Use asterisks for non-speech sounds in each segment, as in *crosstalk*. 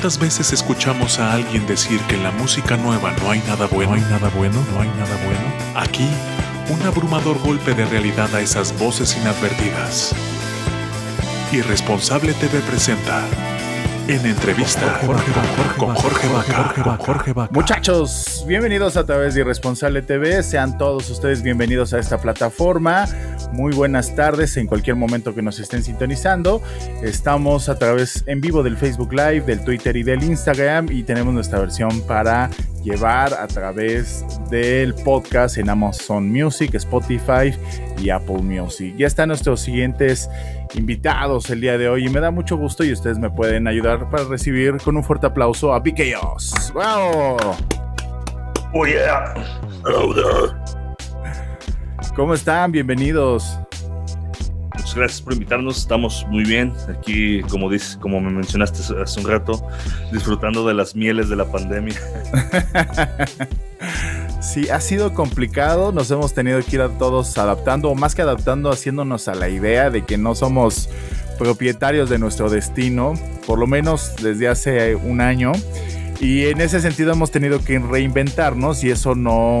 ¿Cuántas veces escuchamos a alguien decir que en la música nueva no hay nada bueno, no hay nada bueno, no hay nada bueno? Aquí, un abrumador golpe de realidad a esas voces inadvertidas. Irresponsable TV presenta en entrevista con Jorge Vaca. Muchachos, bienvenidos a través de Irresponsable TV. Sean todos ustedes bienvenidos a esta plataforma. Muy buenas tardes en cualquier momento que nos estén sintonizando. Estamos a través en vivo del Facebook Live, del Twitter y del Instagram y tenemos nuestra versión para llevar a través del podcast en Amazon Music, Spotify y Apple Music. Ya están nuestros siguientes invitados el día de hoy y me da mucho gusto y ustedes me pueden ayudar para recibir con un fuerte aplauso a BKOS. ¡Wow! Oh yeah. ¿Cómo están? Bienvenidos. Muchas gracias por invitarnos. Estamos muy bien aquí, como dices, como me mencionaste hace un rato, disfrutando de las mieles de la pandemia. *laughs* *laughs* Sí, ha sido complicado, nos hemos tenido que ir a todos adaptando, o más que adaptando, haciéndonos a la idea de que no somos propietarios de nuestro destino, por lo menos desde hace un año. Y en ese sentido hemos tenido que reinventarnos y eso no,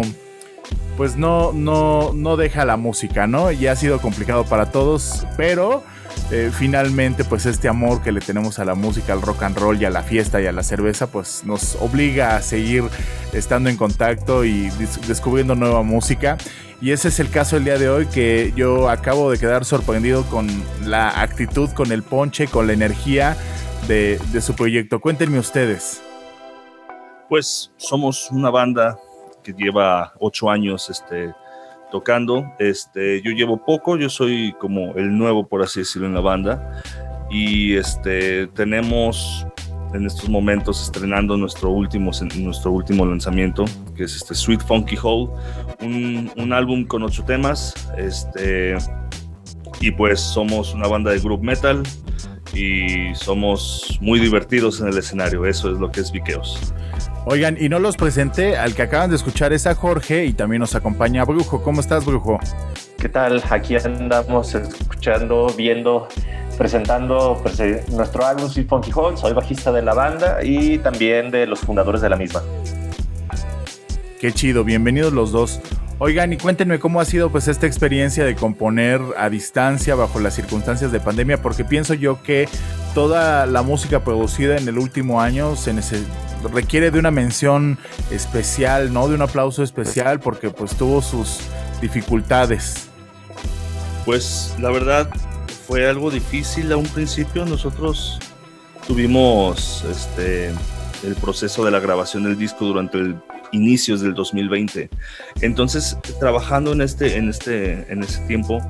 pues no, no, no deja la música, ¿no? Y ha sido complicado para todos, pero eh, finalmente pues este amor que le tenemos a la música, al rock and roll y a la fiesta y a la cerveza pues nos obliga a seguir estando en contacto y descubriendo nueva música. Y ese es el caso el día de hoy que yo acabo de quedar sorprendido con la actitud, con el ponche, con la energía de, de su proyecto. Cuéntenme ustedes. Pues somos una banda que lleva ocho años este, tocando. Este, yo llevo poco, yo soy como el nuevo, por así decirlo, en la banda. Y este, tenemos en estos momentos estrenando nuestro último, nuestro último lanzamiento, que es este Sweet Funky Hole, un, un álbum con ocho temas. Este, y pues somos una banda de group metal y somos muy divertidos en el escenario. Eso es lo que es Viqueos. Oigan, y no los presenté, al que acaban de escuchar es a Jorge y también nos acompaña Brujo. ¿Cómo estás, Brujo? ¿Qué tal? Aquí andamos escuchando, viendo, presentando nuestro álbum Sweet Funky Hall. Soy bajista de la banda y también de los fundadores de la misma. Qué chido, bienvenidos los dos. Oigan, y cuéntenme cómo ha sido pues esta experiencia de componer a distancia bajo las circunstancias de pandemia, porque pienso yo que toda la música producida en el último año se, requiere de una mención especial, ¿no? De un aplauso especial porque pues tuvo sus dificultades. Pues la verdad fue algo difícil a un principio. Nosotros tuvimos este el proceso de la grabación del disco durante el inicios del 2020. Entonces, trabajando en este, en este, en ese tiempo,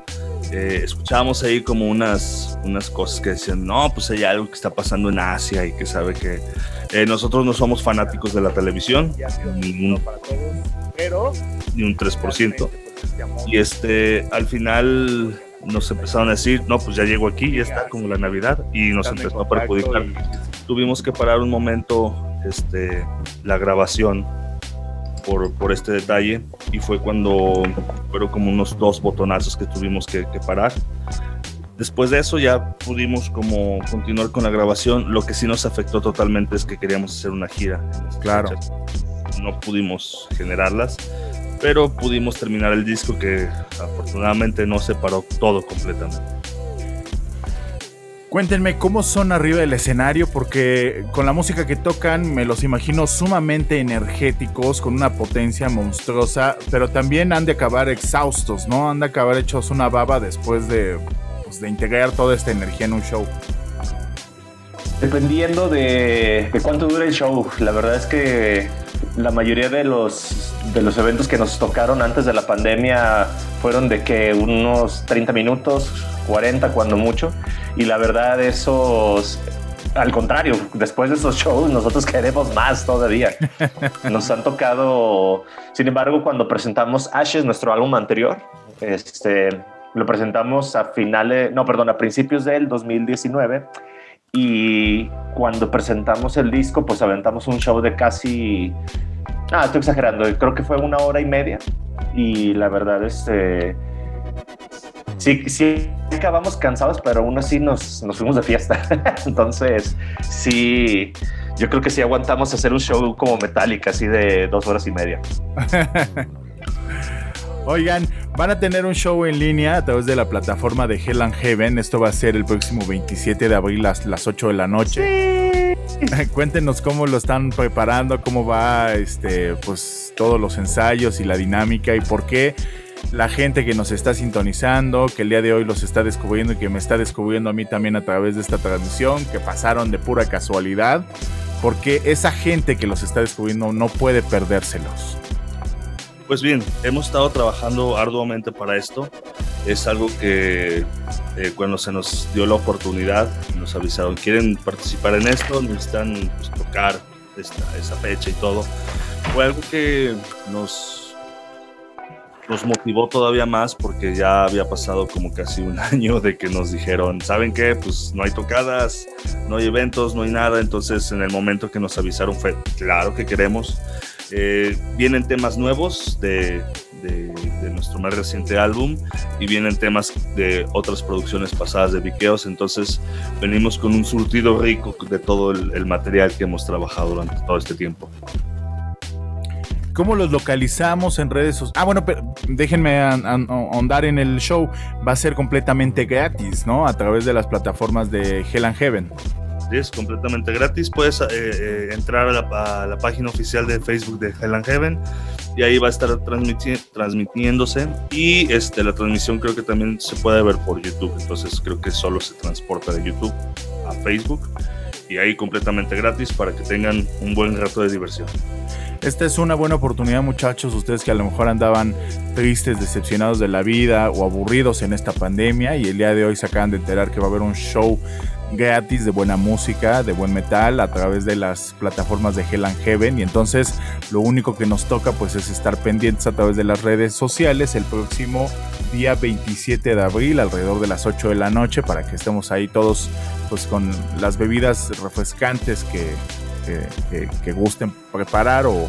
eh, escuchábamos ahí como unas, unas cosas que decían, no, pues hay algo que está pasando en Asia y que sabe que eh, nosotros no somos fanáticos de la televisión, ni un, ni un 3%. Y este, al final nos empezaron a decir, no, pues ya llego aquí, ya está como la Navidad, y nos empezó a perjudicar. Tuvimos que parar un momento este, la grabación por, por, este detalle y fue cuando fueron como unos dos botonazos que tuvimos que, que, parar. Después de eso ya pudimos como continuar con la grabación. Lo que sí nos afectó totalmente es que queríamos hacer una gira. Claro. No pudimos generarlas, pero pudimos terminar el disco que afortunadamente no se paró todo completamente. Cuéntenme cómo son arriba del escenario, porque con la música que tocan me los imagino sumamente energéticos, con una potencia monstruosa, pero también han de acabar exhaustos, ¿no? Han de acabar hechos una baba después de, pues, de integrar toda esta energía en un show. Dependiendo de, de cuánto dura el show, la verdad es que la mayoría de los, de los eventos que nos tocaron antes de la pandemia fueron de que unos 30 minutos, 40 cuando mucho. Y la verdad esos al contrario, después de esos shows nosotros queremos más todavía. *laughs* Nos han tocado, sin embargo, cuando presentamos Ashes, nuestro álbum anterior, este, lo presentamos a finales, no, perdón, a principios del 2019 y cuando presentamos el disco, pues aventamos un show de casi, ah, estoy exagerando, creo que fue una hora y media y la verdad, este sí, sí acabamos cansados, pero aún así nos, nos fuimos de fiesta. *laughs* Entonces, sí, yo creo que sí aguantamos hacer un show como Metallica, así de dos horas y media. *laughs* Oigan, van a tener un show en línea a través de la plataforma de Hell and Heaven. Esto va a ser el próximo 27 de abril a las 8 de la noche. *laughs* Cuéntenos cómo lo están preparando, cómo va este, pues, todos los ensayos y la dinámica y por qué la gente que nos está sintonizando, que el día de hoy los está descubriendo y que me está descubriendo a mí también a través de esta transmisión, que pasaron de pura casualidad, porque esa gente que los está descubriendo no puede perdérselos. Pues bien, hemos estado trabajando arduamente para esto. Es algo que eh, cuando se nos dio la oportunidad, nos avisaron, quieren participar en esto, necesitan pues, tocar esa fecha y todo. Fue algo que nos nos motivó todavía más porque ya había pasado como casi un *laughs* año de que nos dijeron, ¿saben qué? Pues no hay tocadas, no hay eventos, no hay nada. Entonces en el momento que nos avisaron fue, claro que queremos. Eh, vienen temas nuevos de, de, nuestro más reciente álbum y vienen temas de otras producciones pasadas de Viqueos. Entonces venimos con un surtido rico de todo el, el material que hemos trabajado durante todo este tiempo. ¿Cómo los localizamos en redes sociales? Ah, bueno, pero déjenme ahondar en el show. Va a ser completamente gratis, ¿no? A través de las plataformas de Hell and Heaven. Sí, es completamente gratis. Puedes eh, eh, entrar a la, página oficial de Facebook de Hell and Heaven y ahí va a estar transmitiéndose. Y este, la transmisión creo que también se puede ver por YouTube. Entonces creo que solo se transporta de YouTube a Facebook y ahí completamente gratis para que tengan un buen rato de diversión. Esta es una buena oportunidad, muchachos, ustedes que a lo mejor andaban tristes, decepcionados de la vida o aburridos en esta pandemia y el día de hoy se acaban de enterar que va a haber un show gratis de buena música, de buen metal a través de las plataformas de Hell and Heaven y entonces lo único que nos toca pues es estar pendientes a través de las redes sociales el próximo día 27 de abril alrededor de las 8 de la noche para que estemos ahí todos pues con las bebidas refrescantes que, que, gusten preparar o,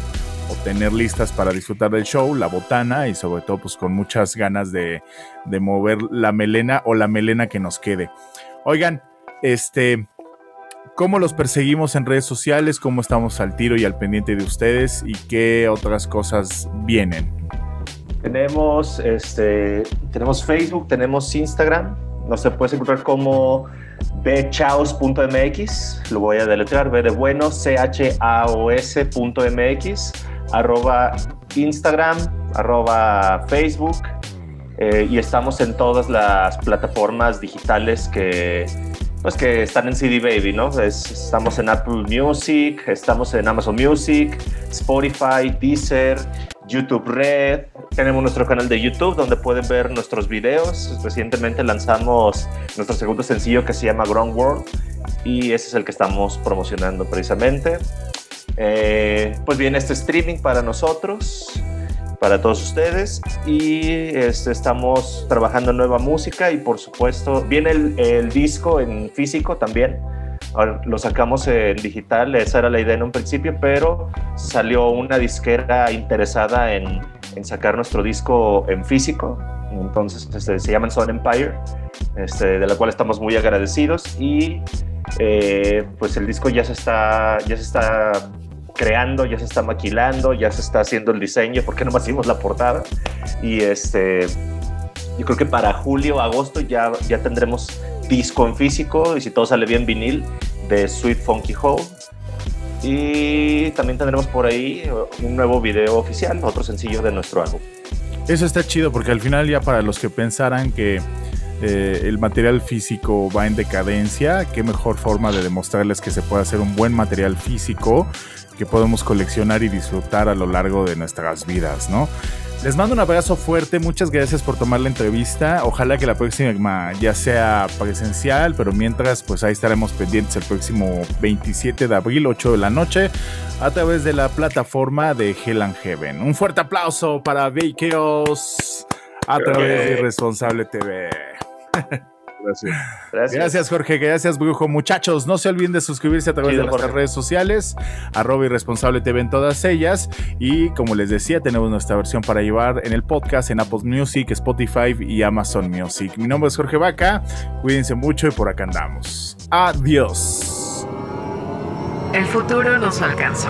tener listas para disfrutar del show, la botana y sobre todo pues con muchas ganas de, de mover la melena o la melena que nos quede. Oigan, este, ¿cómo los perseguimos en redes sociales? ¿Cómo estamos al tiro y al pendiente de ustedes? ¿Y qué otras cosas vienen? Tenemos, este, tenemos Facebook, tenemos Instagram. Nos se puede encontrar como bchaos.mx, lo voy a deletrear, b de bueno, c-h-a-o-s.mx, arroba Instagram, arroba Facebook, eh, y estamos en todas las plataformas digitales que, pues que están en CD Baby, ¿no? estamos en Apple Music, estamos en Amazon Music, Spotify, Deezer, YouTube Red. Tenemos nuestro canal de YouTube donde pueden ver nuestros videos. Recientemente lanzamos nuestro segundo sencillo que se llama Ground World y ese es el que estamos promocionando precisamente. Eh, pues viene este streaming para nosotros, para todos ustedes. Y este, estamos trabajando nueva música y por supuesto viene el, el disco en físico también. Ahora, lo sacamos en digital, esa era la idea en un principio, pero salió una disquera interesada en, en sacar nuestro disco en físico. Entonces este, se llama Son Empire, este, de la cual estamos muy agradecidos. Y eh, pues el disco ya se está, ya se está creando, ya se está maquilando, ya se está haciendo el diseño, porque no hicimos la portada. Y este, yo creo que para julio, agosto ya, ya tendremos disco en físico y si todo sale bien vinil de Sweet Funky Hole. Y también tendremos por ahí un nuevo video oficial, otro sencillo de nuestro álbum. Eso está chido porque al final ya para los que pensaran que eh, el material físico va en decadencia, qué mejor forma de demostrarles que se puede hacer un buen material físico que podemos coleccionar y disfrutar a lo largo de nuestras vidas, ¿no? Les mando un abrazo fuerte, muchas gracias por tomar la entrevista. Ojalá que la próxima ya sea presencial, pero mientras, pues ahí estaremos pendientes el próximo 27 de abril, 8 de la noche, a través de la plataforma de Hell and Heaven. Un fuerte aplauso para Vakeos a través de Irresponsable TV. *laughs* Gracias. Gracias. Jorge. Gracias, Brujo. Muchachos, no se olviden de suscribirse a través de nuestras redes sociales, arroba irresponsable TV en todas ellas. Y como les decía, tenemos nuestra versión para llevar en el podcast en Apple Music, Spotify y Amazon Music. Mi nombre es Jorge Vaca. Cuídense mucho y por acá andamos. Adiós. El futuro nos alcanzó.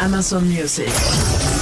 Amazon Music.